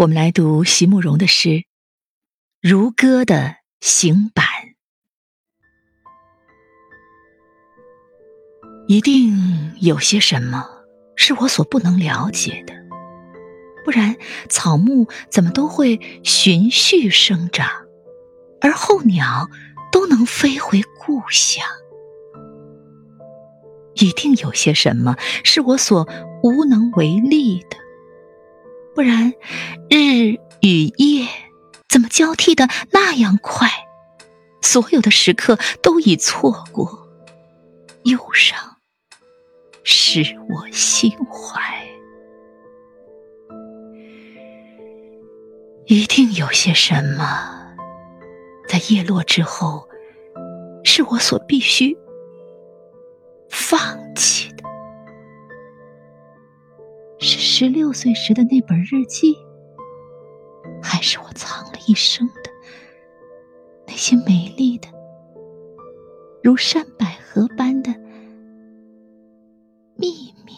我们来读席慕容的诗《如歌的行板》。一定有些什么是我所不能了解的，不然草木怎么都会循序生长，而候鸟都能飞回故乡。一定有些什么是我所无能为力的。不然，日与夜怎么交替的那样快？所有的时刻都已错过，忧伤使我心怀。一定有些什么，在叶落之后，是我所必须十六岁时的那本日记，还是我藏了一生的那些美丽的、如山百合般的秘密？